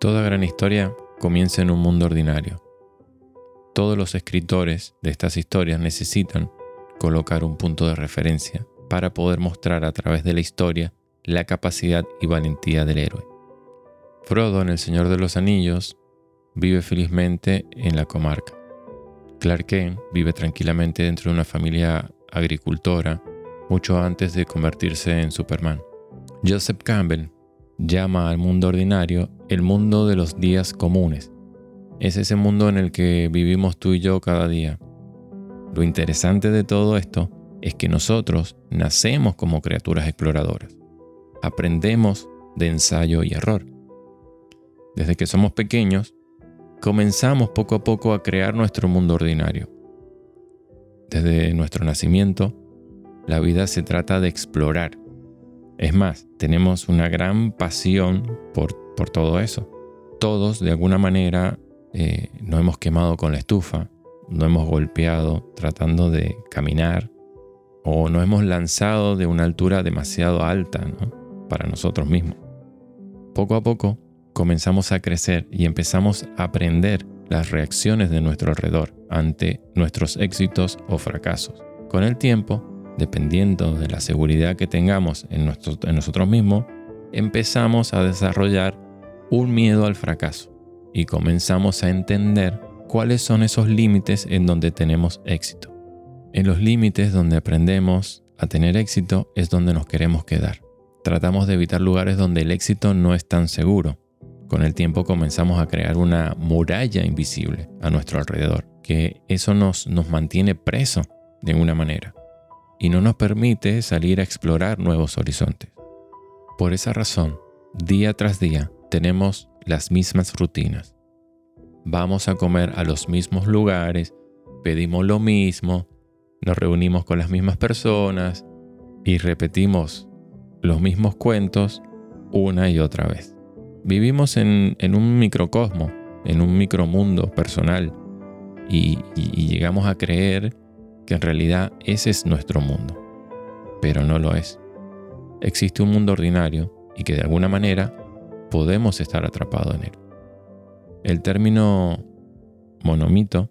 Toda gran historia comienza en un mundo ordinario. Todos los escritores de estas historias necesitan colocar un punto de referencia para poder mostrar a través de la historia la capacidad y valentía del héroe. Frodo en El Señor de los Anillos vive felizmente en la comarca. Clark Kent vive tranquilamente dentro de una familia agricultora mucho antes de convertirse en Superman. Joseph Campbell llama al mundo ordinario el mundo de los días comunes. Es ese mundo en el que vivimos tú y yo cada día. Lo interesante de todo esto es que nosotros nacemos como criaturas exploradoras. Aprendemos de ensayo y error. Desde que somos pequeños, comenzamos poco a poco a crear nuestro mundo ordinario. Desde nuestro nacimiento, la vida se trata de explorar. Es más, tenemos una gran pasión por, por todo eso. Todos, de alguna manera, eh, nos hemos quemado con la estufa, nos hemos golpeado tratando de caminar o nos hemos lanzado de una altura demasiado alta para nosotros mismos. Poco a poco comenzamos a crecer y empezamos a aprender las reacciones de nuestro alrededor ante nuestros éxitos o fracasos. Con el tiempo, dependiendo de la seguridad que tengamos en, en nosotros mismos, empezamos a desarrollar un miedo al fracaso y comenzamos a entender cuáles son esos límites en donde tenemos éxito. En los límites donde aprendemos a tener éxito es donde nos queremos quedar. Tratamos de evitar lugares donde el éxito no es tan seguro con el tiempo comenzamos a crear una muralla invisible a nuestro alrededor, que eso nos, nos mantiene preso de alguna manera y no nos permite salir a explorar nuevos horizontes. Por esa razón, día tras día tenemos las mismas rutinas. Vamos a comer a los mismos lugares, pedimos lo mismo, nos reunimos con las mismas personas y repetimos los mismos cuentos una y otra vez. Vivimos en, un microcosmo, en un micromundo personal y, llegamos a creer que en realidad ese es nuestro mundo. Pero no lo es. Existe un mundo ordinario y que de alguna manera podemos estar atrapados en él. El término monomito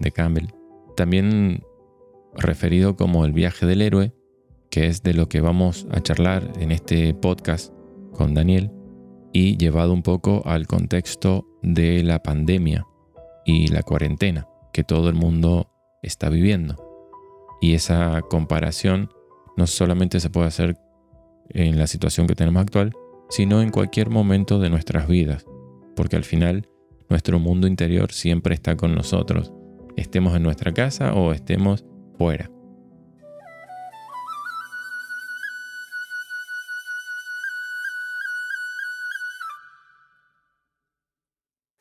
de Campbell, también referido como el viaje del héroe, que es de lo que vamos a charlar en este podcast con Daniel, y llevado un poco al contexto de la pandemia y la cuarentena que todo el mundo está viviendo. Y esa comparación no solamente se puede hacer en la situación que tenemos actual, sino en cualquier momento de nuestras vidas, porque al final nuestro mundo interior siempre está con nosotros, estemos en nuestra casa o estemos fuera.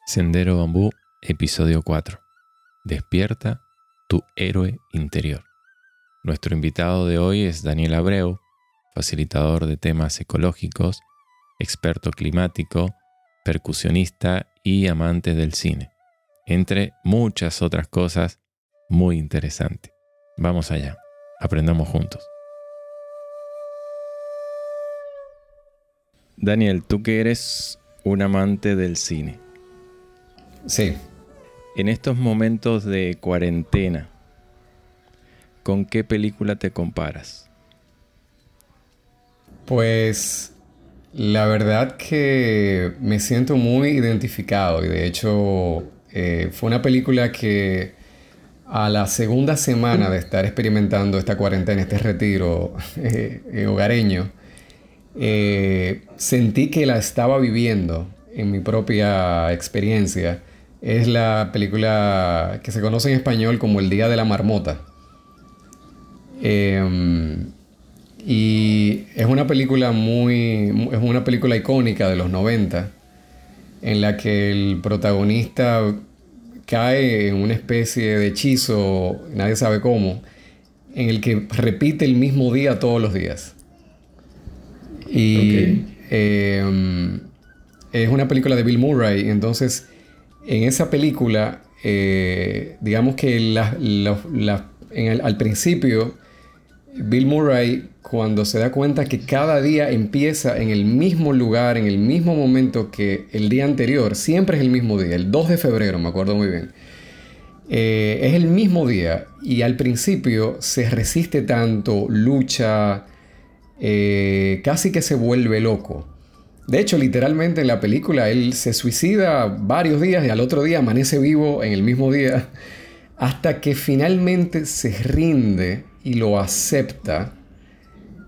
Sendero Bambú, episodio 4. Despierta tu héroe interior. Nuestro invitado de hoy es Daniel Abreu, facilitador de temas ecológicos, experto climático, percusionista y amante del cine, entre muchas otras cosas muy interesantes. Vamos allá, aprendamos juntos. Daniel, tú que eres un amante del cine, Sí. En estos momentos de cuarentena, ¿con qué película te comparas? Pues la verdad que me siento muy identificado y de hecho eh, fue una película que a la segunda semana de estar experimentando esta cuarentena, este retiro eh, hogareño, eh, sentí que la estaba viviendo en mi propia experiencia es la película que se conoce en español como El Día de la Marmota. Em, y es una película muy. es una película icónica de los 90. En la que el protagonista cae en una especie de hechizo, nadie sabe cómo, en el que repite el mismo día todos los días. Y em, es una película de Bill Murray, entonces en esa película, eh, digamos que al principio, Bill Murray cuando se da cuenta que cada día empieza en el mismo lugar, en el mismo momento que el día anterior. Siempre es el mismo día, el 2 de febrero, me acuerdo muy bien. Eh, es el mismo día y al principio se resiste tanto, lucha, eh, casi que se vuelve loco. De hecho, literalmente en la película él se suicida varios días y al otro día amanece vivo en el mismo día, hasta que finalmente se rinde y lo acepta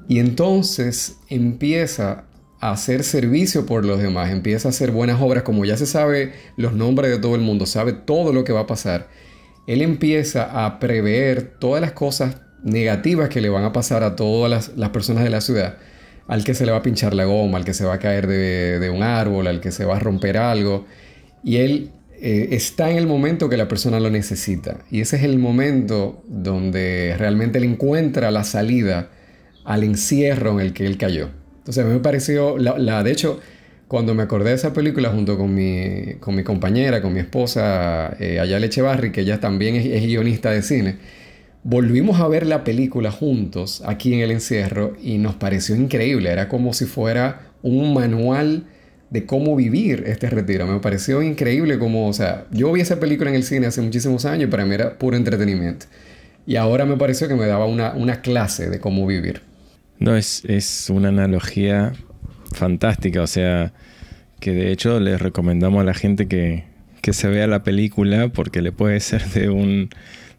y entonces empieza a hacer servicio por los demás, empieza a hacer buenas obras, como ya se sabe los nombres de todo el mundo, sabe todo lo que va a pasar él empieza a prever todas las cosas negativas que le van a pasar a todas las, personas de la ciudad. Al que se le va a pinchar la goma, al que se va a caer de, un árbol, al que se va a romper algo. Y él eh, está en el momento que la persona lo necesita. Y ese es el momento donde realmente él encuentra la salida al encierro en el que él cayó. Entonces a mí me pareció, la de hecho, cuando me acordé de esa película junto con mi, con mi compañera, con mi esposa eh, Ayala Echevarri, que ella también es, guionista de cine, volvimos a ver la película juntos aquí en el encierro y nos pareció increíble. Era como si fuera un manual de cómo vivir este retiro. Me pareció increíble como, o sea, yo vi esa película en el cine hace muchísimos años y para mí era puro entretenimiento. Y ahora me pareció que me daba una, una clase de cómo vivir. No, es, es una analogía fantástica, o sea, que de hecho les recomendamos a la gente que, se vea la película porque le puede ser de, un,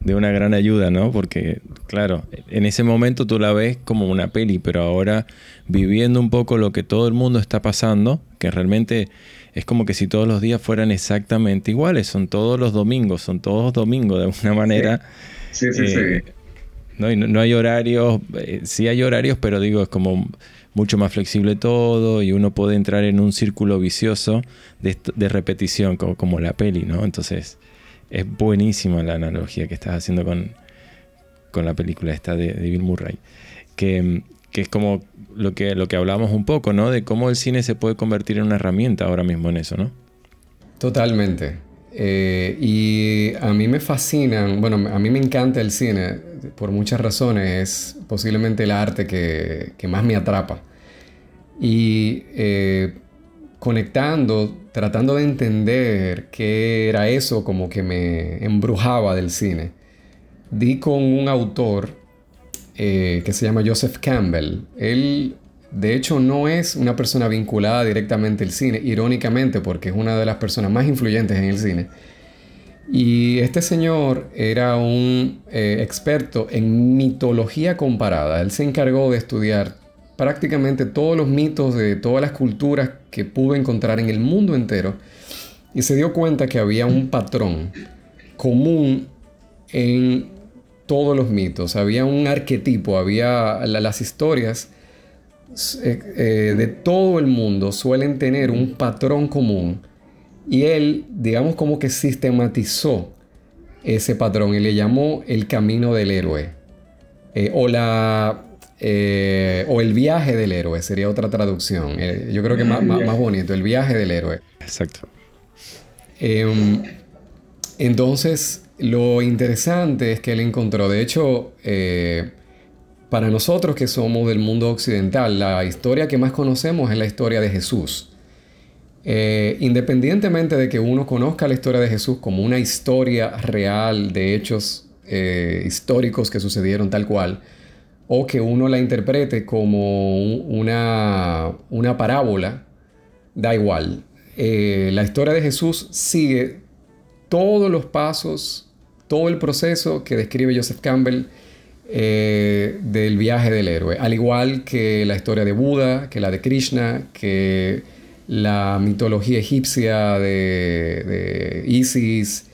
de una gran ayuda, ¿no? Porque, claro, en ese momento tú la ves como una peli, pero ahora viviendo un poco lo que todo el mundo está pasando, que realmente es como que si todos los días fueran exactamente iguales, son todos los domingos, son todos domingos de alguna manera. Sí, sí, sí. Eh, no, no, hay horarios, eh, sí hay horarios, pero digo, es como mucho más flexible todo y uno puede entrar en un círculo vicioso de, repetición, como, la peli, ¿no? Entonces, es buenísima la analogía que estás haciendo con, la película esta de, Bill Murray. Que, es como lo que, lo que hablamos un poco, ¿no? De cómo el cine se puede convertir en una herramienta ahora mismo en eso, ¿no? Totalmente. Eh, y a mí me fascinan, bueno, a mí me encanta el cine por muchas razones, es posiblemente el arte que, más me atrapa. Y eh, conectando, tratando de entender qué era eso como que me embrujaba del cine, di con un autor eh, que se llama Joseph Campbell. Él de hecho, no es una persona vinculada directamente al cine, irónicamente, porque es una de las personas más influyentes en el cine. Y este señor era un eh, experto en mitología comparada. Él se encargó de estudiar prácticamente todos los mitos de todas las culturas que pudo encontrar en el mundo entero y se dio cuenta que había un patrón común en todos los mitos. Había un arquetipo, había las historias eh, eh, de todo el mundo suelen tener un patrón común y él, digamos, como que sistematizó ese patrón y le llamó el camino del héroe eh, o la o el viaje del héroe sería otra traducción. yo creo que más, más, bonito, el viaje del héroe. Exacto. Em, entonces, lo interesante es que él encontró, de hecho, para nosotros que somos del mundo occidental, la historia que más conocemos es la historia de Jesús. Eh, independientemente de que uno conozca la historia de Jesús como una historia real de hechos eh, históricos que sucedieron tal cual, o que uno la interprete como una, una parábola, da igual. Eh, la historia de Jesús sigue todos los pasos, todo el proceso que describe Joseph Campbell eh, del viaje del héroe, al igual que la historia de Buda, que la de Krishna, que la mitología egipcia de, Isis,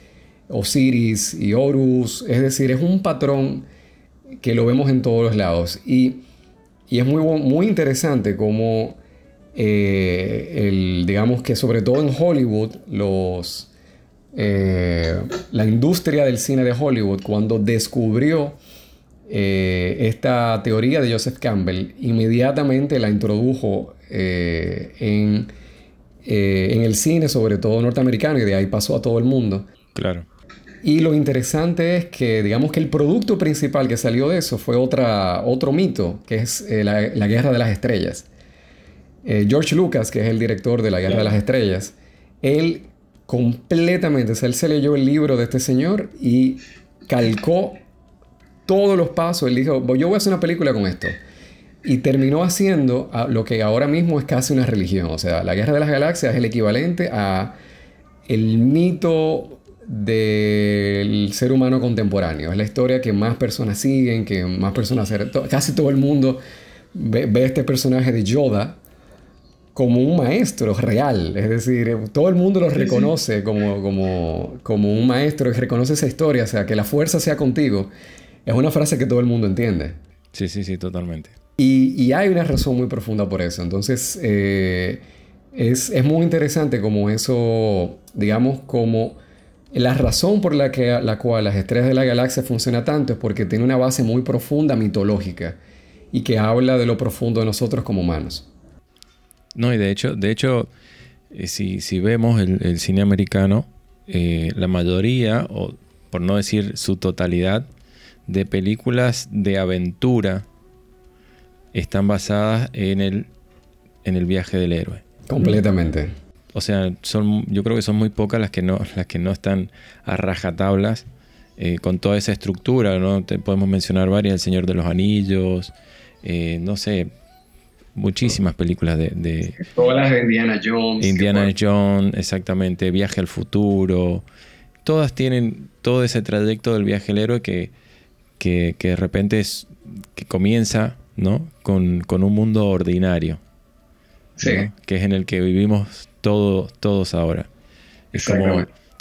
Osiris y Horus, es decir, es un patrón que lo vemos en todos los lados. Y, es muy, muy interesante como eh, digamos que sobre todo en Hollywood, los, eh, la industria del cine de Hollywood, cuando descubrió eh, esta teoría de Joseph Campbell inmediatamente la introdujo eh, en, eh, en, el cine, sobre todo norteamericano, y de ahí pasó a todo el mundo. Claro. Y lo interesante es que, digamos que el producto principal que salió de eso fue otra, otro mito, que es eh, la, Guerra de las Estrellas. Eh, George Lucas, que es el director de la Guerra de las Estrellas, él completamente, o sea, él se leyó el libro de este señor y calcó todos los pasos. Él dijo, yo voy a hacer una película con esto. Y terminó haciendo lo que ahora mismo es casi una religión. O sea, la Guerra de las Galaxias es el equivalente a el mito del ser humano contemporáneo. Es la historia que más personas siguen, que más personas... Casi todo el mundo ve, este personaje de Yoda como un maestro real. Es decir, todo el mundo lo reconoce Como, como, como un maestro y reconoce esa historia. O sea, que la fuerza sea contigo. Es una frase que todo el mundo entiende. Sí, sí, sí, totalmente. Y, hay una razón muy profunda por eso. Entonces, eh, es, es, muy interesante como eso, digamos, como la razón por la, que, la cual las estrellas de la galaxia funciona tanto es porque tiene una base muy profunda mitológica y que habla de lo profundo de nosotros como humanos. No, y de hecho, de hecho eh, si, si, vemos el, cine americano, eh, la mayoría, o por no decir su totalidad, de películas de aventura están basadas en el, en el viaje del héroe. Completamente o sea, son, yo creo que son muy pocas las que no, las que no están a rajatablas eh, con toda esa estructura, ¿no? Te podemos mencionar varias, El Señor de los Anillos, eh, no sé, muchísimas películas de, Todas las de Indiana Jones. Indiana Jones, exactamente, Viaje al Futuro. Todas tienen todo ese trayecto del viaje al héroe que, que, de repente es, que comienza ¿no? con, un mundo ordinario. Sí. Que es en el que vivimos todos ahora. Es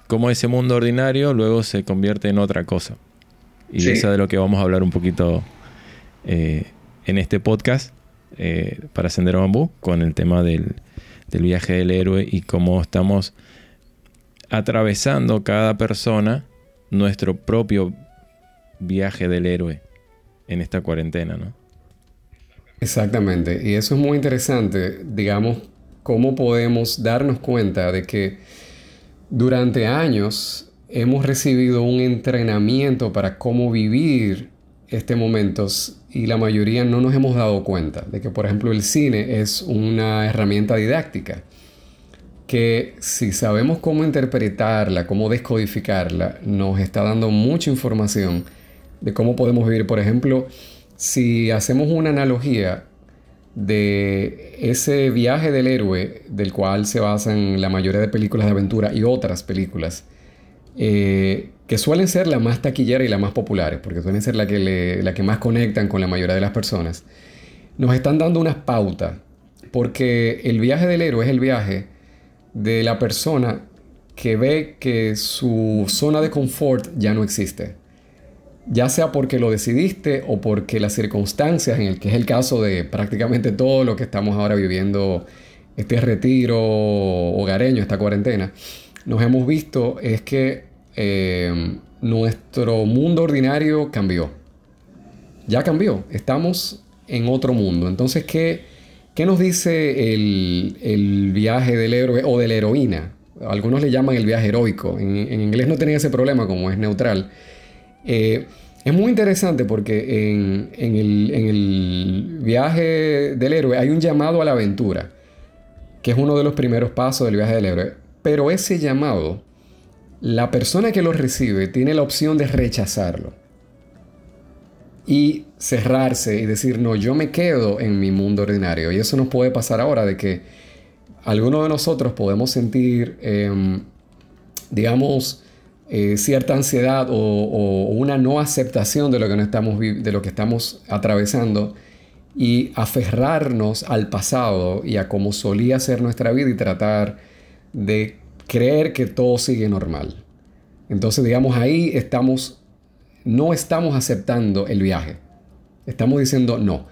como, ese mundo ordinario luego se convierte en otra cosa. Y eso es de lo que vamos a hablar un poquito eh, en este podcast eh, para Sendero Bambú, con el tema del, del viaje del héroe y cómo estamos atravesando cada persona nuestro propio viaje del héroe en esta cuarentena, ¿no? Exactamente, y eso es muy interesante, digamos, cómo podemos darnos cuenta de que durante años hemos recibido un entrenamiento para cómo vivir este momento y la mayoría no nos hemos dado cuenta de que, por ejemplo, el cine es una herramienta didáctica que si sabemos cómo interpretarla, cómo descodificarla, nos está dando mucha información de cómo podemos vivir. Por ejemplo, si hacemos una analogía de ese viaje del héroe, del cual se basan la mayoría de películas de aventura y otras películas, eh, que suelen ser las más taquilleras y las más populares, porque suelen ser las que, la que más conectan con la mayoría de las personas, nos están dando unas pautas, porque el viaje del héroe es el viaje de la persona que ve que su zona de confort ya no existe ya sea porque lo decidiste o porque las circunstancias, en el que es el caso de prácticamente todo lo que estamos ahora viviendo, este retiro hogareño, esta cuarentena, nos hemos visto es que eh, nuestro mundo ordinario cambió. Ya cambió, estamos en otro mundo. Entonces, ¿qué, qué nos dice el, viaje del héroe o de la heroína? Algunos le llaman el viaje heroico. En, inglés no tenía ese problema como es neutral. Eh, es muy interesante porque en, el, viaje del héroe hay un llamado a la aventura, que es uno de los primeros pasos del viaje del héroe. Pero ese llamado, la persona que lo recibe tiene la opción de rechazarlo y cerrarse y decir, no, yo me quedo en mi mundo ordinario. Y eso nos puede pasar ahora de que algunos de nosotros podemos sentir, em, digamos, eh, cierta ansiedad o, una no aceptación de lo, que no estamos, de lo que estamos atravesando y aferrarnos al pasado y a cómo solía ser nuestra vida y tratar de creer que todo sigue normal. Entonces, digamos, ahí estamos, no estamos aceptando el viaje. Estamos diciendo no.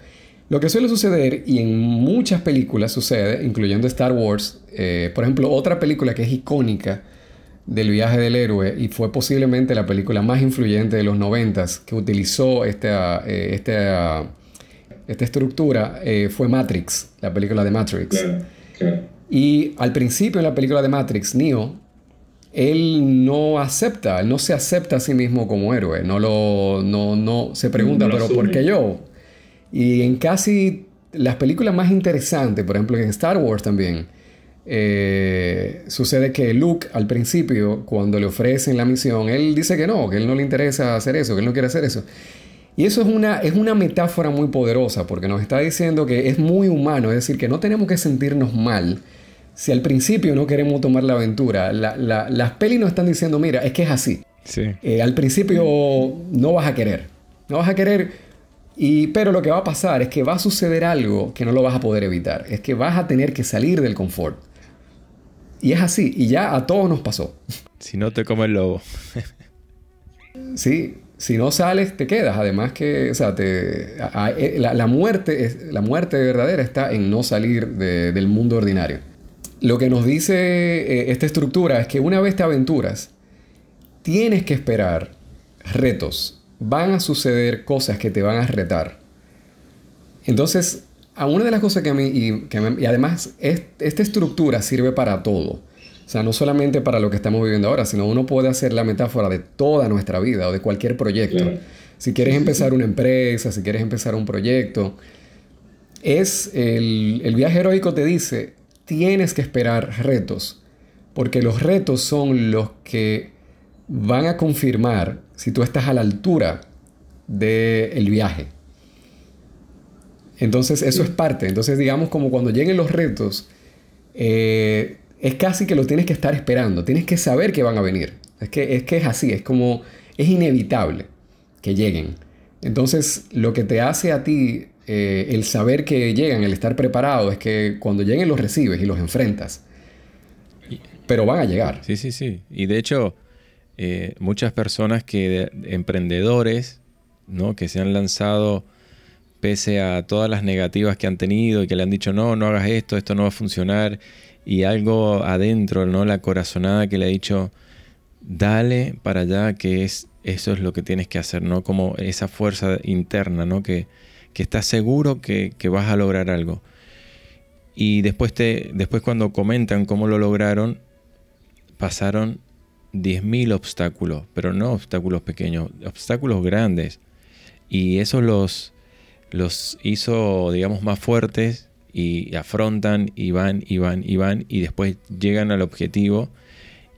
Lo que suele suceder, y en muchas películas sucede, incluyendo Star Wars, eh, por ejemplo, otra película que es icónica, del viaje del héroe y fue posiblemente la película más influyente de los noventas que utilizó esta, eh, esta, esta estructura eh, fue Matrix, la película de Matrix. Y al principio en la película de Matrix, Neo él no acepta, él no se acepta a sí mismo como héroe, no lo, no, no se pregunta, pero ¿por qué yo? Y en casi las películas más interesantes, por ejemplo en Star Wars también, eh, sucede que Luke al principio, cuando le ofrecen la misión, él dice que no, que él no le interesa hacer eso, que él no quiere hacer eso. Y eso es una, es una metáfora muy poderosa porque nos está diciendo que es muy humano, es decir, que no tenemos que sentirnos mal si al principio no queremos tomar la aventura. las pelis nos están diciendo, mira, es que es así. Eh, al principio no vas a querer, no vas a querer, y, pero lo que va a pasar es que va a suceder algo que no lo vas a poder evitar, es que vas a tener que salir del confort. Y es así, y ya a todos nos pasó. Si no te come el lobo. sí, si no sales, te quedas. Además que, o sea, te, eh, la, muerte, la muerte verdadera está en no salir del mundo ordinario. Lo que nos dice eh, esta estructura es que una vez te aventuras, tienes que esperar retos. Van a suceder cosas que te van a retar. Entonces, a una de las cosas que a mí, y, que y además, esta estructura sirve para todo. O sea, no solamente para lo que estamos viviendo ahora, sino uno puede hacer la metáfora de toda nuestra vida o de cualquier proyecto. Si quieres empezar una empresa, si quieres empezar un proyecto, es el, el viaje heroico te dice, tienes que esperar retos, porque los retos son los que van a confirmar si tú estás a la altura del viaje. Entonces eso es parte. Entonces digamos como cuando lleguen los retos, eh, es casi que lo tienes que estar esperando, tienes que saber que van a venir. Es que es, que es así, es como, es inevitable que lleguen. Entonces, lo que te hace a ti eh, el saber que llegan, el estar preparado, es que cuando lleguen los recibes y los enfrentas. Pero van a llegar. Sí, sí, sí. Y de hecho, eh, muchas personas que, emprendedores, ¿no? Que se han lanzado pese a todas las negativas que han tenido y que le han dicho, no, no hagas esto, esto no va a funcionar y algo adentro, ¿no? La corazonada que le ha dicho, dale para allá, que es, eso es lo que tienes que hacer, ¿no? Como esa fuerza interna, ¿no? Que, que estás seguro que, vas a lograr algo. Y después, te, después cuando comentan cómo lo lograron, pasaron 10.000 obstáculos, pero no obstáculos pequeños, obstáculos grandes. Y eso los, los hizo, digamos, más fuertes y afrontan y van y van y van y después llegan al objetivo.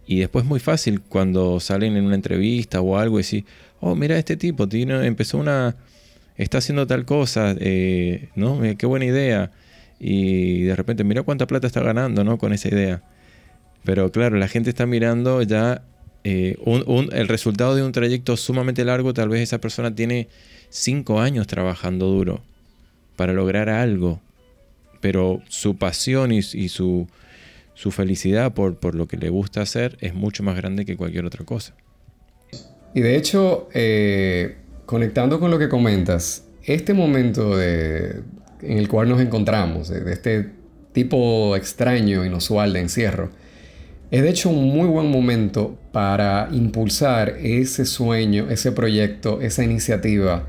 Y después es muy fácil cuando salen en una entrevista o algo y decir, oh, mira este tipo, tiene, empezó una, está haciendo tal cosa, eh, ¿no? Qué buena idea. Y de repente, mira cuánta plata está ganando, ¿no? Con esa idea. Pero claro, la gente está mirando ya eh, el resultado de un trayecto sumamente largo. Tal vez esa persona tiene cinco años trabajando duro para lograr algo pero su pasión y, su, felicidad por, lo que le gusta hacer es mucho más grande que cualquier otra cosa. Y de hecho, eh, conectando con lo que comentas, este momento en el cual nos encontramos, de, este tipo extraño, inusual de encierro, es de hecho un muy buen momento para impulsar ese sueño, ese proyecto, esa iniciativa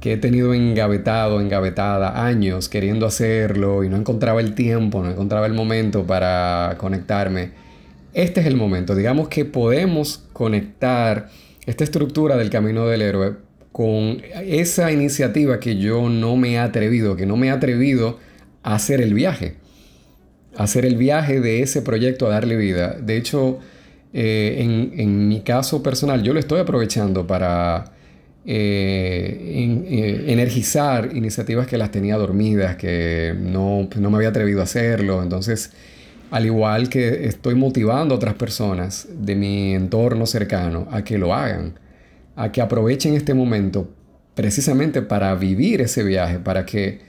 que he tenido engavetado, engavetada años queriendo hacerlo y no encontraba el tiempo, no encontraba el momento para conectarme. Este es el momento. Digamos que podemos conectar esta estructura del camino del héroe con esa iniciativa que yo no me he atrevido, que no me he atrevido a hacer el viaje. Hacer el viaje de ese proyecto a darle vida. De hecho, eh, en, en mi caso personal, yo lo estoy aprovechando para eh, eh, energizar iniciativas que las tenía dormidas, que no, no, me había atrevido a hacerlo. Entonces, al igual que estoy motivando a otras personas de mi entorno cercano a que lo hagan, a que aprovechen este momento precisamente para vivir ese viaje, para que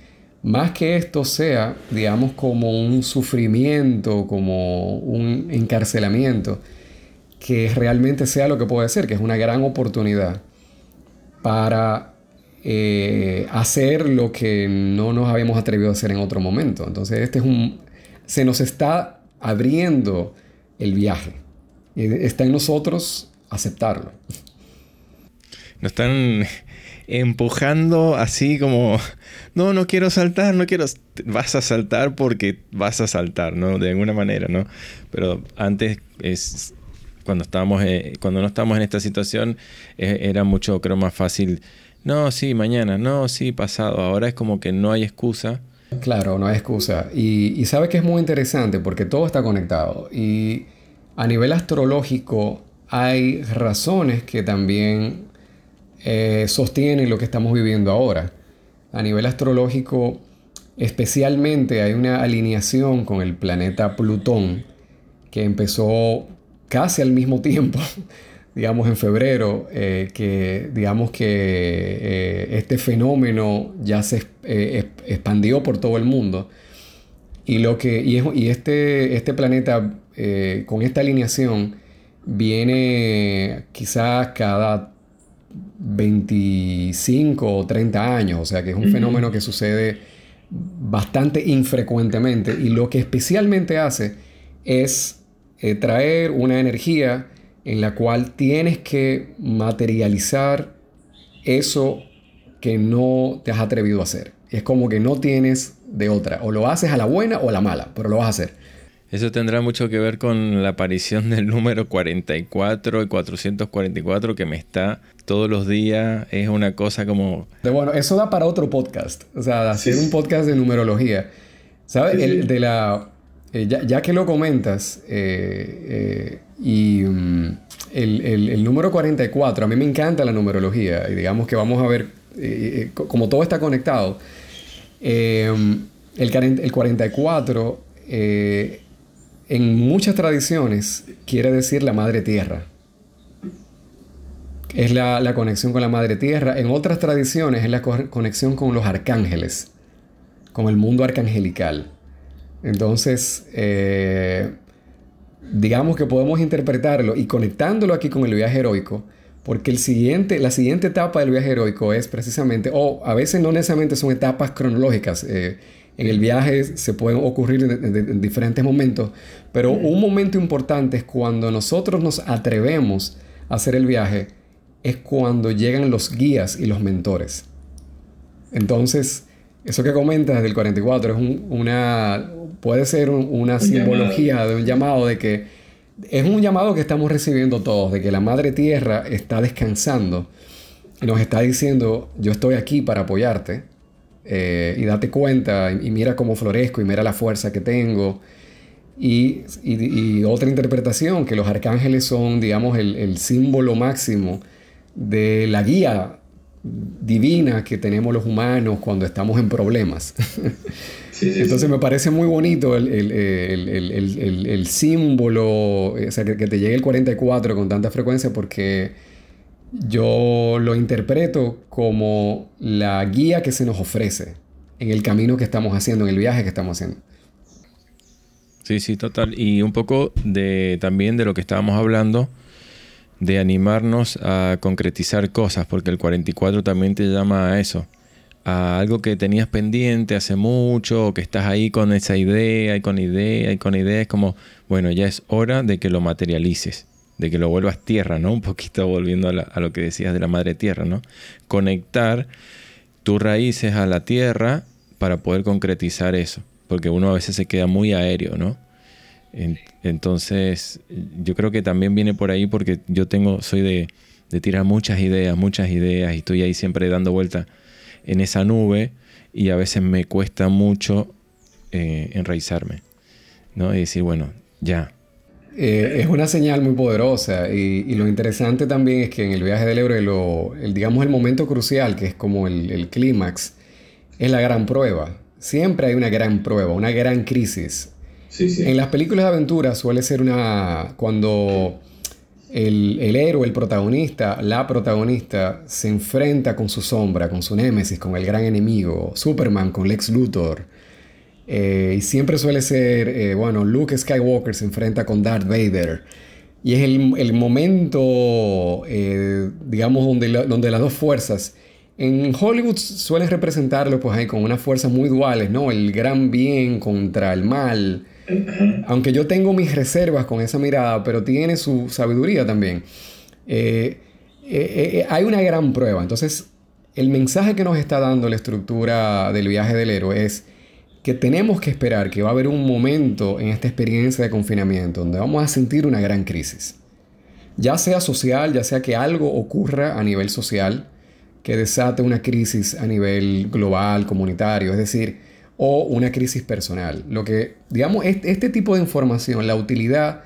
más que esto sea, digamos, como un sufrimiento, como un encarcelamiento, que realmente sea lo que puede ser, que es una gran oportunidad para eh, hacer lo que no nos habíamos atrevido a hacer en otro momento. Entonces, este es un. Se nos está abriendo el viaje. Está en nosotros aceptarlo. Nos están empujando así como, no, no quiero saltar, no quiero, vas a saltar porque vas a saltar, ¿no? De alguna manera, ¿no? Pero antes es cuando, estábamos, eh, cuando no estábamos en esta situación, eh, era mucho, creo, más fácil. No, sí, mañana, no, sí, pasado. Ahora es como que no hay excusa. Claro, no hay excusa. Y, y sabe que es muy interesante porque todo está conectado. Y a nivel astrológico hay razones que también eh, sostienen lo que estamos viviendo ahora. A nivel astrológico, especialmente hay una alineación con el planeta Plutón que empezó casi al mismo tiempo, digamos en febrero, eh, que digamos que eh, este fenómeno ya se expandió por todo el mundo. Y, lo que, y, este, este planeta con esta alineación viene quizás cada 25 o 30 años, o sea que es un fenómeno que sucede bastante infrecuentemente y lo que especialmente hace es eh, traer una energía en la cual tienes que materializar eso que no te has atrevido a hacer. Es como que no tienes de otra, o lo haces a la buena o a la mala, pero lo vas a hacer. Eso tendrá mucho que ver con la aparición del número 44 y 444 que me está todos los días. Es una cosa como... bueno, eso da para otro podcast. O sea, hacer un podcast de numerología. ¿Sabes? de la... Eh, ya, que lo comentas, eh, eh, y mm, el, número 44, a mí me encanta la numerología. Y digamos que vamos a ver, como todo está conectado, el, el 44 en muchas tradiciones quiere decir la madre tierra. Es la, conexión con la madre tierra. En otras tradiciones es la conexión con los arcángeles, con el mundo arcangelical. Entonces, eh, digamos que podemos interpretarlo y conectándolo aquí con el viaje heroico, porque el siguiente, la siguiente etapa del viaje heroico es precisamente, o a veces no necesariamente son etapas cronológicas, eh, en el viaje se pueden ocurrir en, diferentes momentos, pero un momento importante es cuando nosotros nos atrevemos a hacer el viaje, es cuando llegan los guías y los mentores. Entonces, eso que comentas del 44 es una, puede ser una simbología de un llamado de que es un llamado que estamos recibiendo todos, de que la Madre Tierra está descansando y nos está diciendo, yo estoy aquí para apoyarte eh, y date cuenta y, mira cómo florezco y mira la fuerza que tengo. Y, otra interpretación, que los arcángeles son, digamos, el, símbolo máximo de la guía divina que tenemos los humanos cuando estamos en problemas. Entonces me parece muy bonito el, el símbolo, o sea, que, que, te llegue el 44 con tanta frecuencia porque yo lo interpreto como la guía que se nos ofrece en el camino que estamos haciendo, en el viaje que estamos haciendo. Sí, sí, total. Y un poco de también de lo que estábamos hablando, de animarnos a concretizar cosas, porque el 44 también te llama a eso, a algo que tenías pendiente hace mucho, o que estás ahí con esa idea y con idea y con idea, es como, bueno, ya es hora de que lo materialices de que lo vuelvas tierra, ¿no? Un poquito volviendo a, lo que decías de la madre tierra, ¿no? Conectar tus raíces a la tierra para poder concretizar eso, porque uno a veces se queda muy aéreo, ¿no? entonces, yo creo que también viene por ahí porque yo tengo, soy de, tirar muchas ideas, muchas ideas, y estoy ahí siempre dando vuelta en esa nube, y a veces me cuesta mucho eh, enraizarme, ¿no? Y decir, bueno, ya, eh, es una señal muy poderosa y, lo interesante también es que en el viaje del héroe, lo, el, digamos el momento crucial, que es como el, clímax, es la gran prueba. Siempre hay una gran prueba, una gran crisis. En las películas de aventura suele ser una... cuando el, el, héroe, el protagonista, la protagonista se enfrenta con su sombra, con su némesis, con el gran enemigo, Superman con Lex Luthor, eh, y siempre suele ser, eh, bueno, Luke Skywalker se enfrenta con Darth Vader. Y es el, momento, eh, digamos, donde, donde las dos fuerzas... En Hollywood suelen representarlo pues ahí con unas fuerzas muy duales, ¿no? El gran bien contra el mal. Aunque yo tengo mis reservas con esa mirada, pero tiene su sabiduría también. hay una gran prueba. Entonces, el mensaje que nos está dando la estructura del viaje del héroe es que tenemos que esperar que va a haber un momento en esta experiencia de confinamiento donde vamos a sentir una gran crisis. ya sea social, ya sea que algo ocurra a nivel social que desate una crisis a nivel global, comunitario, es decir, o una crisis personal. Lo que, digamos, este, tipo de información, la utilidad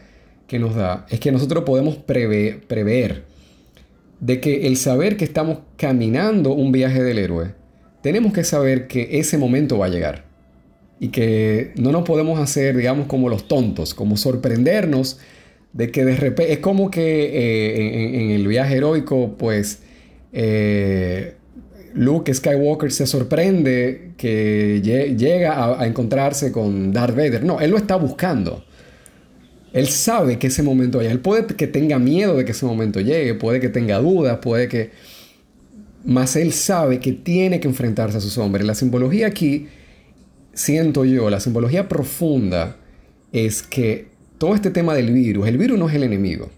que nos da es que nosotros podemos prever de que el saber que estamos caminando un viaje del héroe, tenemos que saber que ese momento va a llegar. Y que no nos podemos hacer, digamos, como los tontos, como sorprendernos de que de repente, es como que eh, en, el viaje heroico, pues, eh, Luke Skywalker se sorprende que llega a, encontrarse con Darth Vader. No, él lo está buscando. Él sabe que ese momento haya. Él puede que tenga miedo de que ese momento llegue, puede que tenga dudas, puede que... Mas él sabe que tiene que enfrentarse a sus hombres. La simbología aquí, siento yo, la simbología profunda es que todo este tema del virus, el virus no es el enemigo.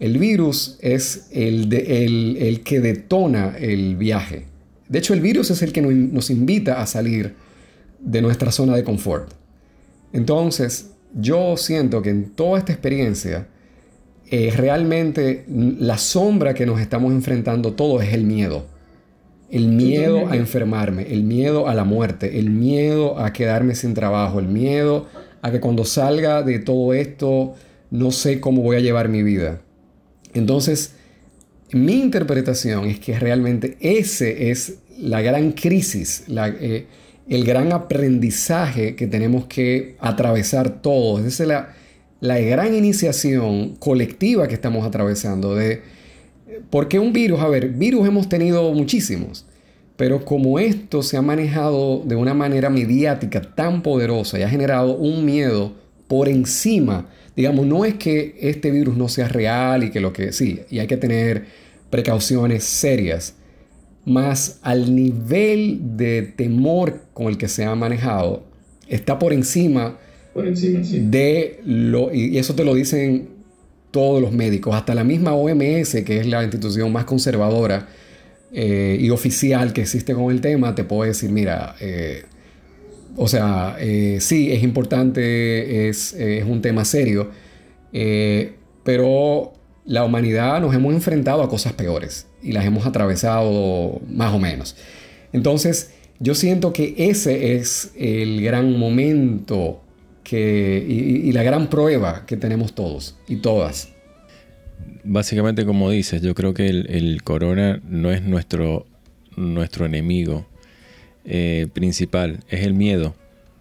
El virus es el, el, que detona el viaje. De hecho, el virus es el que nos invita a salir de nuestra zona de confort. Entonces, yo siento que en toda esta experiencia, eh, realmente la sombra que nos estamos enfrentando todos es el miedo. El miedo a enfermarme, el miedo a la muerte, el miedo a quedarme sin trabajo, el miedo a que cuando salga de todo esto no sé cómo voy a llevar mi vida. Entonces, mi interpretación es que realmente ese es la gran crisis, la, eh, el gran aprendizaje que tenemos que atravesar todos. Esa es la, la gran iniciación colectiva que estamos atravesando de... Porque un virus, a ver, virus hemos tenido muchísimos, pero como esto se ha manejado de una manera mediática tan poderosa y ha generado un miedo por encima, digamos, no es que este virus no sea real y que lo que sí, y hay que tener precauciones serias, más al nivel de temor con el que se ha manejado, está por encima, de lo, y eso te lo dicen todos los médicos, hasta la misma OMS, que es la institución más conservadora eh, y oficial que existe con el tema, te puede decir, mira, eh, o sea, eh, sí, es importante, es, es un tema serio, pero la humanidad nos hemos enfrentado a cosas peores y las hemos atravesado más o menos. Entonces, yo siento que ese es el gran momento y, la gran prueba que tenemos todos y todas. Básicamente, como dices, yo creo que el, corona no es nuestro, nuestro enemigo eh, principal, es el miedo,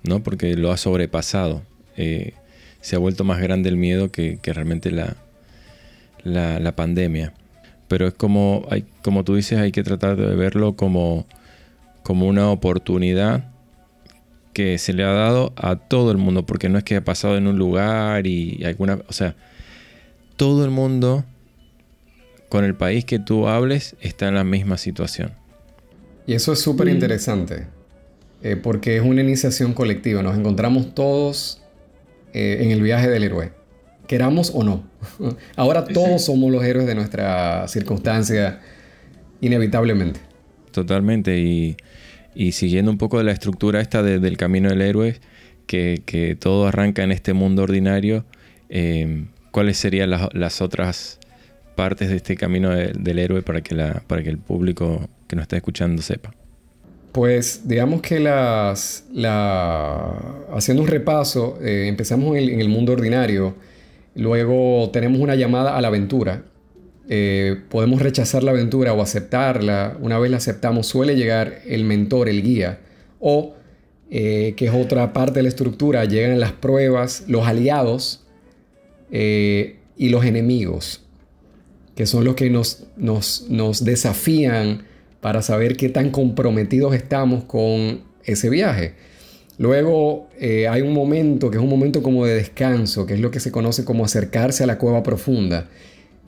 ¿no? Porque lo ha sobrepasado. Eh, se ha vuelto más grande el miedo que, realmente la, la, pandemia. Pero es como, hay, como tú dices, hay que tratar de verlo como, como una oportunidad que se le ha dado a todo el mundo, porque no es que ha pasado en un lugar y alguna, o sea, todo el mundo con el país que tú hables está en la misma situación. Y eso es súper interesante, eh, porque es una iniciación colectiva, nos encontramos todos eh, en el viaje del héroe queramos o no. Ahora todos somos los héroes de nuestra circunstancia, inevitablemente. Totalmente, y, siguiendo un poco de la estructura esta del camino del héroe, que, todo arranca en este mundo ordinario, eh, ¿cuáles serían las, otras partes de este camino del héroe para que, el público que nos está escuchando sepa? Pues digamos que haciendo un repaso, eh, empezamos en el mundo ordinario, Luego tenemos una llamada a la aventura. Eh, podemos rechazar la aventura o aceptarla. Una vez la aceptamos suele llegar el mentor, el guía. O, eh, que es otra parte de la estructura, llegan las pruebas, los aliados eh, y los enemigos, que son los que nos, nos, nos desafían para saber qué tan comprometidos estamos con ese viaje. Luego hay un momento que es un momento como de descanso, que es lo que se conoce como acercarse a la cueva profunda.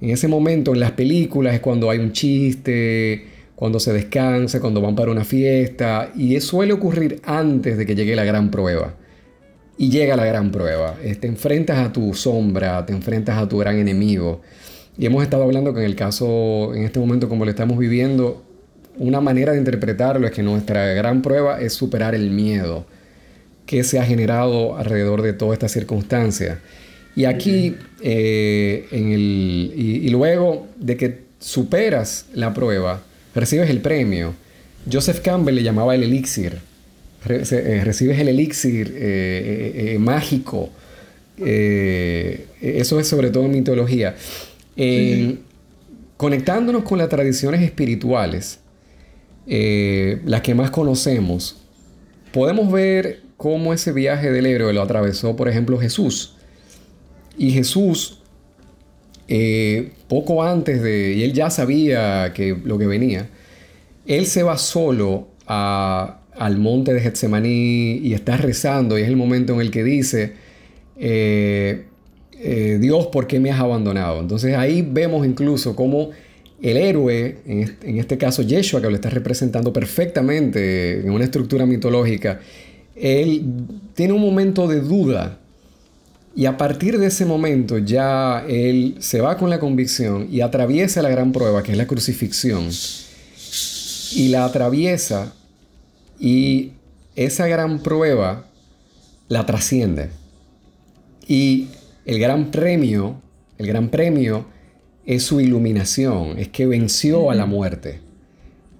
En ese momento en las películas es cuando hay un chiste, cuando se descansa, cuando van para una fiesta, y eso suele ocurrir antes de que llegue la gran prueba. Y llega la gran prueba. Te enfrentas a tu sombra, te enfrentas a tu gran enemigo. Y hemos estado hablando que en el caso, en este momento como lo estamos viviendo, una manera de interpretarlo es que nuestra gran prueba es superar el miedo que se ha generado alrededor de toda esta circunstancia. Y aquí, eh, en el, y, luego de que superas la prueba, recibes el premio. Joseph Campbell le llamaba el elixir. Eh, recibes el elixir eh, mágico. eso es sobre todo en mitología. Conectándonos con las tradiciones espirituales, las que más conocemos, podemos ver cómo ese viaje del héroe lo atravesó, por ejemplo, Jesús. Y Jesús, eh, poco antes de, y él ya sabía que lo que venía, él se va solo al monte de Getsemaní y está rezando y es el momento en el que dice, eh, eh, Dios, ¿por qué me has abandonado? Entonces ahí vemos incluso cómo el héroe, en este, en este caso Yeshua, que lo está representando perfectamente en una estructura mitológica, él tiene un momento de duda y a partir de ese momento ya él se va con la convicción y atraviesa la gran prueba que es la crucifixión. Y la atraviesa y esa gran prueba la trasciende. Y el gran premio, el gran premio es su iluminación, es que venció a la muerte.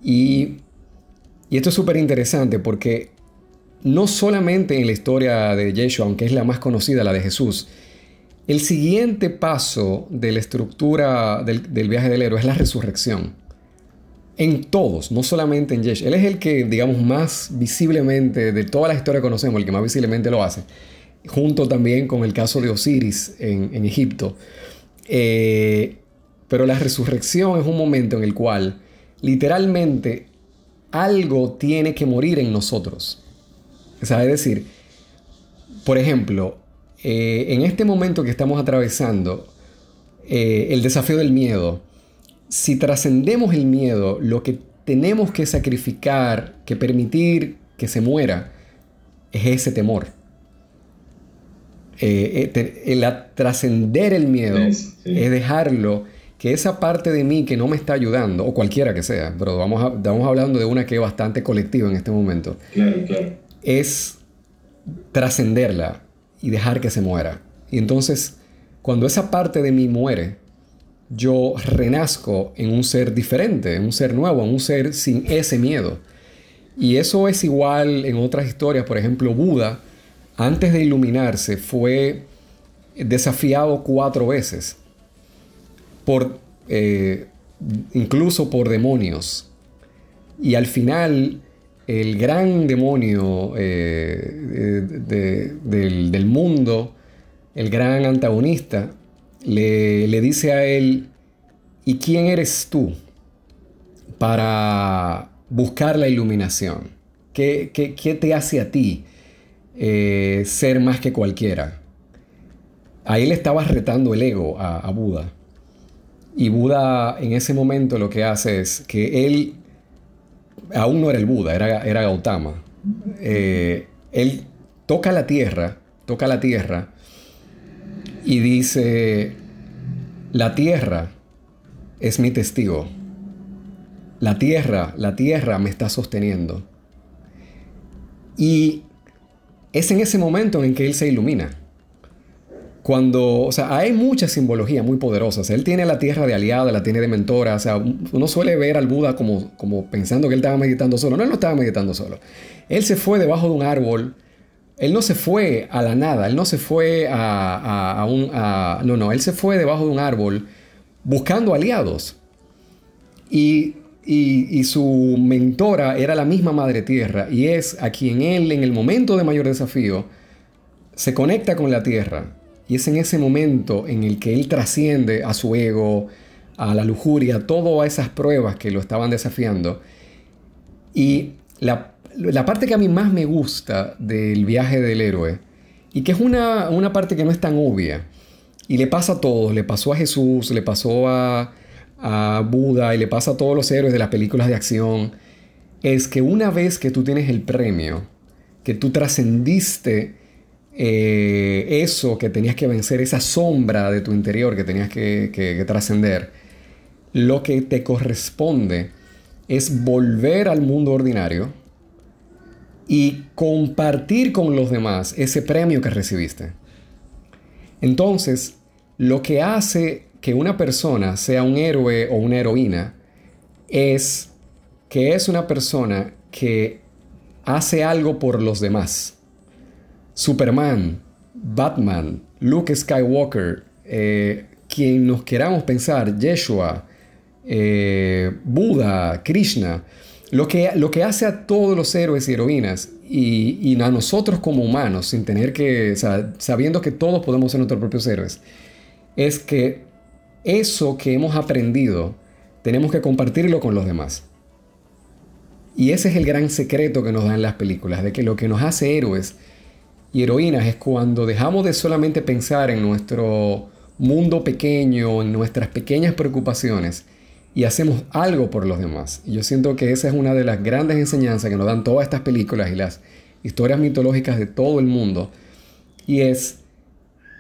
Y, y esto es súper interesante porque no solamente en la historia de Yeshua, aunque es la más conocida, la de Jesús, el siguiente paso de la estructura del, viaje del héroe es la resurrección. En todos, no solamente en Yeshua. Él es el que, digamos, más visiblemente, de toda la historia que conocemos, el que más visiblemente lo hace. Junto también con el caso de Osiris en, Egipto. Eh, pero la resurrección es un momento en el cual literalmente algo tiene que morir en nosotros. O sea, es decir, por ejemplo, eh, en este momento que estamos atravesando, eh, el desafío del miedo, si trascendemos el miedo, lo que tenemos que sacrificar, que permitir que se muera, es ese temor. Eh, el trascender el miedo es dejarlo que esa parte de mí que no me está ayudando, o cualquiera que sea, pero vamos, estamos hablando de una que es bastante colectiva en este momento. Claro, claro es trascenderla y dejar que se muera. Y entonces, cuando esa parte de mí muere, yo renazco en un ser diferente, en un ser nuevo, en un ser sin ese miedo. Y eso es igual en otras historias. Por ejemplo, Buda, antes de iluminarse, fue desafiado cuatro veces. Por, eh, incluso por demonios. Y al final el gran demonio eh, del, mundo, el gran antagonista, le, dice a él, ¿y quién eres tú para buscar la iluminación? ¿Qué, te hace a ti eh, ser más que cualquiera? Ahí le estaba retando el ego a, a Buda. Y Buda en ese momento lo que hace es que él aún no era el Buda, era, era Gautama. Eh, él toca la tierra, toca la tierra y dice, la tierra es mi testigo. La tierra, la tierra me está sosteniendo. Y es en ese momento en que él se ilumina. Cuando, o sea, hay mucha simbología muy poderosas. Él tiene la tierra de aliada, la tiene de mentora. O sea, uno suele ver al Buda como, como pensando que él estaba meditando solo. No, él no estaba meditando solo. Él se fue debajo de un árbol. Él no se fue a la nada. Él no se fue a, un... no, no. Él se fue debajo de un árbol buscando aliados. Y, y, y su mentora era la misma Madre Tierra. Y es a quien él, en el momento de mayor desafío, se conecta con la Tierra y es en ese momento en el que él trasciende a su ego, a la lujuria, todas esas pruebas que lo estaban desafiando. Y la, parte que a mí más me gusta del viaje del héroe, y que es una, parte que no es tan obvia, y le pasa a todos, le pasó a Jesús, le pasó a, a Buda y le pasa a todos los héroes de las películas de acción, es que una vez que tú tienes el premio, que tú trascendiste eh, eso que tenías que vencer, esa sombra de tu interior que tenías que, trascender, lo que te corresponde es volver al mundo ordinario y compartir con los demás ese premio que recibiste. Entonces, lo que hace que una persona sea un héroe o una heroína es que es una persona que hace algo por los demás. Superman, Batman, Luke Skywalker, eh, quien nos queramos pensar, Yeshua, eh, Buda, Krishna, lo que, lo que hace a todos los héroes y heroínas y, a nosotros como humanos, sin tener que, sabiendo que todos podemos ser nuestros propios héroes, es que eso que hemos aprendido tenemos que compartirlo con los demás. Y ese es el gran secreto que nos dan las películas, de que lo que nos hace héroes y heroínas es cuando dejamos de solamente pensar en nuestro mundo pequeño, en nuestras pequeñas preocupaciones y hacemos algo por los demás. Y yo siento que esa es una de las grandes enseñanzas que nos dan todas estas películas y las historias mitológicas de todo el mundo. Y es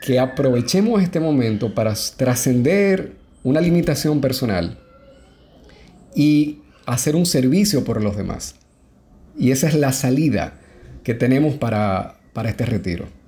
que aprovechemos este momento para trascender una limitación personal y hacer un servicio por los demás. Y esa es la salida que tenemos para, para este retiro.